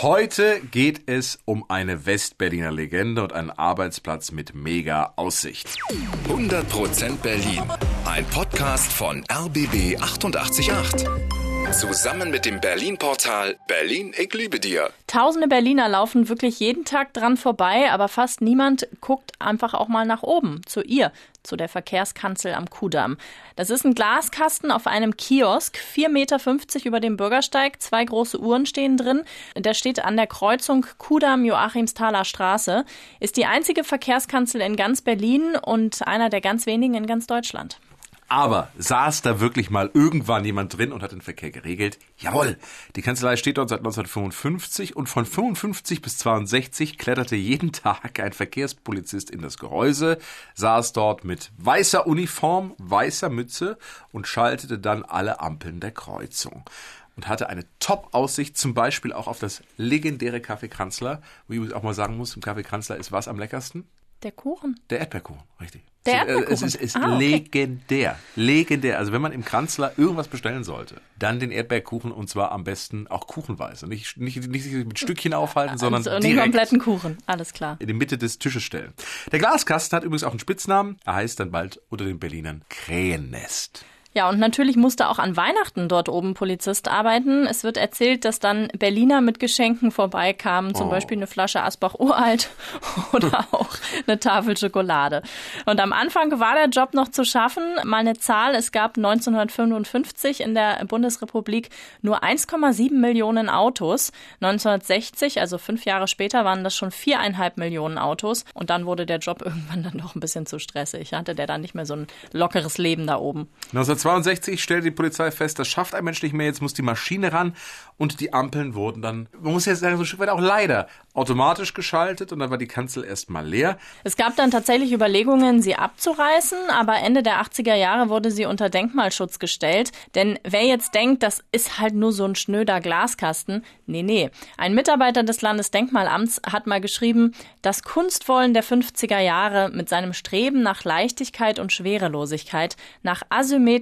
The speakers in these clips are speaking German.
Heute geht es um eine Westberliner Legende und einen Arbeitsplatz mit mega Aussicht. 100% Berlin. Ein Podcast von RBB 888. Zusammen mit dem Berlin-Portal Berlin, ich liebe dir. Tausende Berliner laufen wirklich jeden Tag dran vorbei, aber fast niemand guckt einfach auch mal nach oben, zu ihr, zu der Verkehrskanzel am Kudamm. Das ist ein Glaskasten auf einem Kiosk, 4,50 Meter über dem Bürgersteig, zwei große Uhren stehen drin. Der steht an der Kreuzung Kudamm-Joachimsthaler Straße, ist die einzige Verkehrskanzel in ganz Berlin und einer der ganz wenigen in ganz Deutschland. Aber saß da wirklich mal irgendwann jemand drin und hat den Verkehr geregelt? Jawohl! Die Kanzlei steht dort seit 1955 und von 55 bis 62 kletterte jeden Tag ein Verkehrspolizist in das Gehäuse, saß dort mit weißer Uniform, weißer Mütze und schaltete dann alle Ampeln der Kreuzung und hatte eine Top-Aussicht, zum Beispiel auch auf das legendäre Café Kanzler, wo ich auch mal sagen muss, im Café Kanzler ist was am leckersten? Der Kuchen. Der Erdbeerkuchen, richtig. Der äh, Erdbeerkuchen. Es ist, ist Ah, okay. legendär. Legendär. Also wenn man im Kanzler irgendwas bestellen sollte, dann den Erdbeerkuchen und zwar am besten auch kuchenweise. Nicht, nicht, nicht sich mit Stückchen aufhalten, sondern Also den kompletten Kuchen, alles klar. in die Mitte des Tisches stellen. Der Glaskasten hat übrigens auch einen Spitznamen. Er heißt dann bald unter den Berlinern Krähennest. Ja, und natürlich musste auch an Weihnachten dort oben Polizist arbeiten. Es wird erzählt, dass dann Berliner mit Geschenken vorbeikamen, zum Oh. Beispiel eine Flasche Asbach Uralt oder auch eine Tafel Schokolade. Und am Anfang war der Job noch zu schaffen. Mal eine Zahl, es gab 1955 in der Bundesrepublik nur 1,7 Millionen Autos. 1960, also fünf Jahre später, waren das schon viereinhalb Millionen Autos. Und dann wurde der Job irgendwann dann doch ein bisschen zu stressig. Hatte der dann nicht mehr so ein lockeres Leben da oben. 1962 stellte die Polizei fest, das schafft ein Mensch nicht mehr, jetzt muss die Maschine ran und die Ampeln wurden dann, man muss jetzt sagen, so ein Stück weit auch leider automatisch geschaltet und dann war die Kanzel erstmal leer. Es gab dann tatsächlich Überlegungen, sie abzureißen, aber Ende der 80er Jahre wurde sie unter Denkmalschutz gestellt. Denn wer jetzt denkt, das ist halt nur so ein schnöder Glaskasten, nee, nee. Ein Mitarbeiter des Landesdenkmalamts hat mal geschrieben, das Kunstwollen der 50er Jahre mit seinem Streben nach Leichtigkeit und Schwerelosigkeit, nach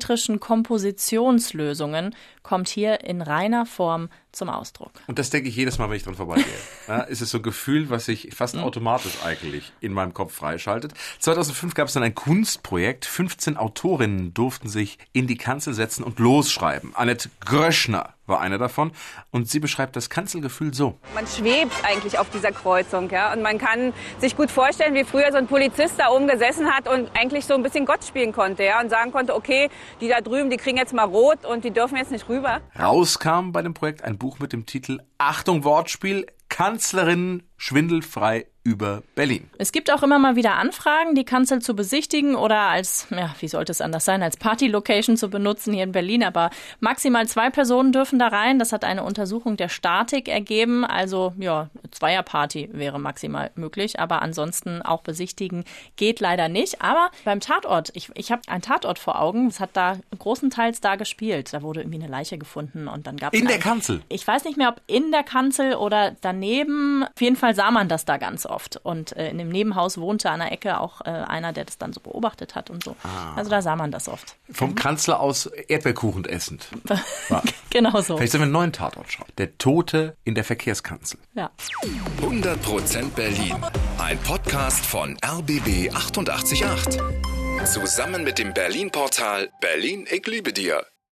asymmetrischen Kompositionslösungen, kommt hier in reiner Form zum Ausdruck. Und das denke ich jedes Mal, wenn ich dran vorbeigehe. Ja, ist es so ein Gefühl, was sich fast automatisch eigentlich in meinem Kopf freischaltet. 2005 gab es dann ein Kunstprojekt. 15 Autorinnen durften sich in die Kanzel setzen und losschreiben. Annette Gröschner war eine davon. Und sie beschreibt das Kanzelgefühl so. Man schwebt eigentlich auf dieser Kreuzung, ja. Und man kann sich gut vorstellen, wie früher so ein Polizist da oben gesessen hat und eigentlich so ein bisschen Gott spielen konnte, ja. Und sagen konnte, okay, die da drüben, die kriegen jetzt mal rot und die dürfen jetzt nicht rüber. Rauskam bei dem Projekt ein Buch mit dem Titel Achtung Wortspiel, Kanzlerinnen schwindelfrei über Berlin. Es gibt auch immer mal wieder Anfragen, die Kanzel zu besichtigen oder als, ja, wie sollte es anders sein, als Party-Location zu benutzen hier in Berlin. Aber maximal zwei Personen dürfen da rein. Das hat eine Untersuchung der Statik ergeben. Also, ja, Zweierparty wäre maximal möglich. Aber ansonsten auch besichtigen geht leider nicht. Aber beim Tatort, ich, ich habe einen Tatort vor Augen. Es hat da großenteils da gespielt. Da wurde irgendwie eine Leiche gefunden und dann gab es In der Kanzel. ich weiß nicht mehr, ob in der Kanzel oder daneben. Auf jeden Fall sah man das da ganz oft. Und äh, in dem Nebenhaus wohnte an der Ecke auch äh, einer, der das dann so beobachtet hat und so. Also da sah man das oft. Vom Kanzler aus Erdbeerkuchen essend. Genau so. Vielleicht sollen wir einen neuen Tatort schauen. Der Tote in der Verkehrskanzel. Ja. 100% Berlin. Ein Podcast von RBB 888. Zusammen mit dem Berlin-Portal Berlin, ich liebe dir.